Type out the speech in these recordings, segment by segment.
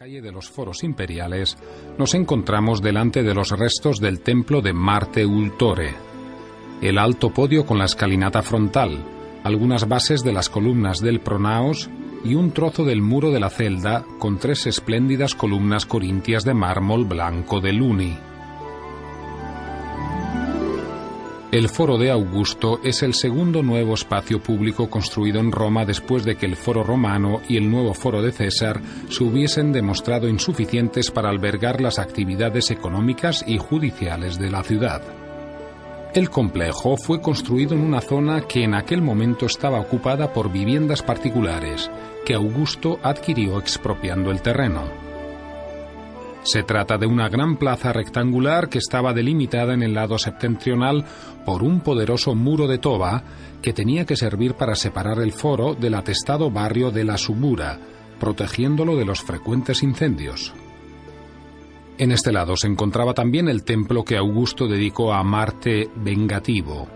calle de los foros imperiales, nos encontramos delante de los restos del templo de Marte Ultore, el alto podio con la escalinata frontal, algunas bases de las columnas del pronaos y un trozo del muro de la celda con tres espléndidas columnas corintias de mármol blanco de Luni. El Foro de Augusto es el segundo nuevo espacio público construido en Roma después de que el Foro Romano y el nuevo Foro de César se hubiesen demostrado insuficientes para albergar las actividades económicas y judiciales de la ciudad. El complejo fue construido en una zona que en aquel momento estaba ocupada por viviendas particulares, que Augusto adquirió expropiando el terreno. Se trata de una gran plaza rectangular que estaba delimitada en el lado septentrional por un poderoso muro de toba que tenía que servir para separar el foro del atestado barrio de la Subura, protegiéndolo de los frecuentes incendios. En este lado se encontraba también el templo que Augusto dedicó a Marte vengativo,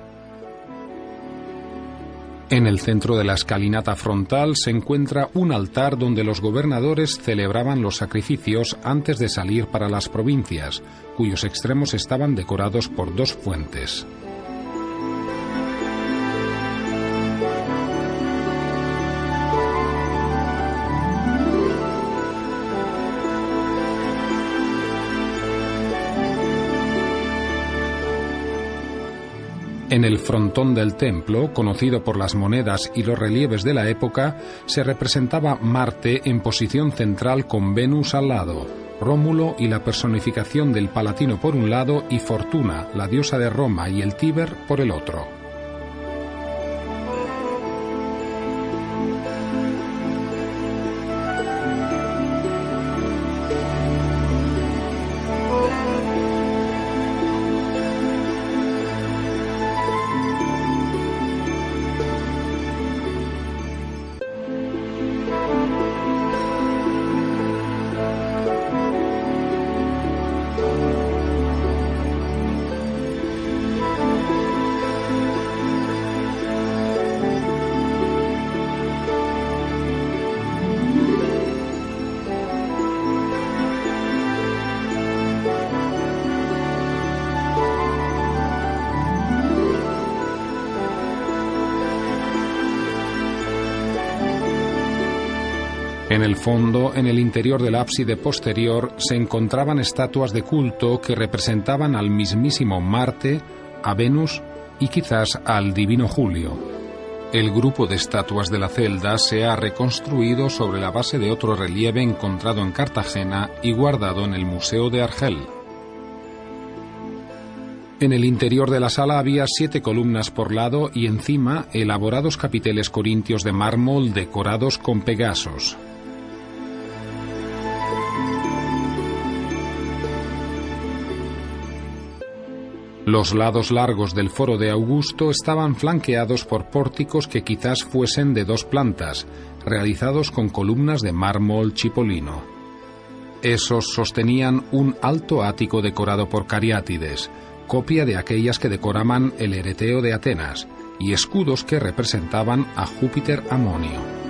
en el centro de la escalinata frontal se encuentra un altar donde los gobernadores celebraban los sacrificios antes de salir para las provincias, cuyos extremos estaban decorados por dos fuentes. En el frontón del templo, conocido por las monedas y los relieves de la época, se representaba Marte en posición central con Venus al lado, Rómulo y la personificación del Palatino por un lado y Fortuna, la diosa de Roma y el Tíber por el otro. En el fondo, en el interior del ábside posterior, se encontraban estatuas de culto que representaban al mismísimo Marte, a Venus y quizás al divino Julio. El grupo de estatuas de la celda se ha reconstruido sobre la base de otro relieve encontrado en Cartagena y guardado en el Museo de Argel. En el interior de la sala había siete columnas por lado y encima elaborados capiteles corintios de mármol decorados con pegasos. Los lados largos del foro de Augusto estaban flanqueados por pórticos que quizás fuesen de dos plantas, realizados con columnas de mármol chipolino. Esos sostenían un alto ático decorado por cariátides, copia de aquellas que decoraban el Ereteo de Atenas, y escudos que representaban a Júpiter Amonio.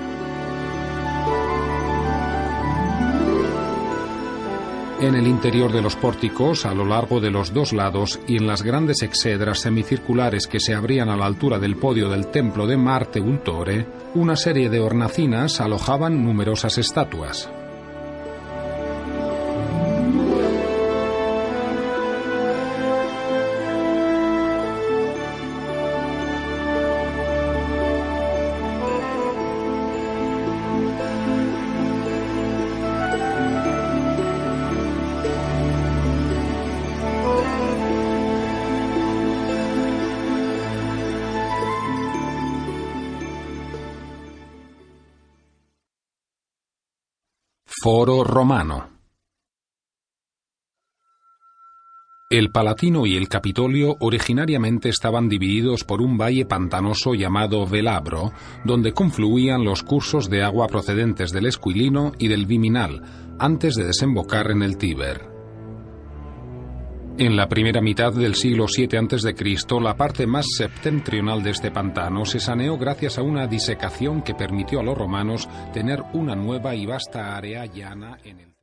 En el interior de los pórticos, a lo largo de los dos lados y en las grandes exedras semicirculares que se abrían a la altura del podio del templo de Marte Ultore, una serie de hornacinas alojaban numerosas estatuas. Foro Romano. El Palatino y el Capitolio originariamente estaban divididos por un valle pantanoso llamado Velabro, donde confluían los cursos de agua procedentes del Esquilino y del Viminal, antes de desembocar en el Tíber. En la primera mitad del siglo VII a.C., la parte más septentrional de este pantano se saneó gracias a una disecación que permitió a los romanos tener una nueva y vasta área llana en el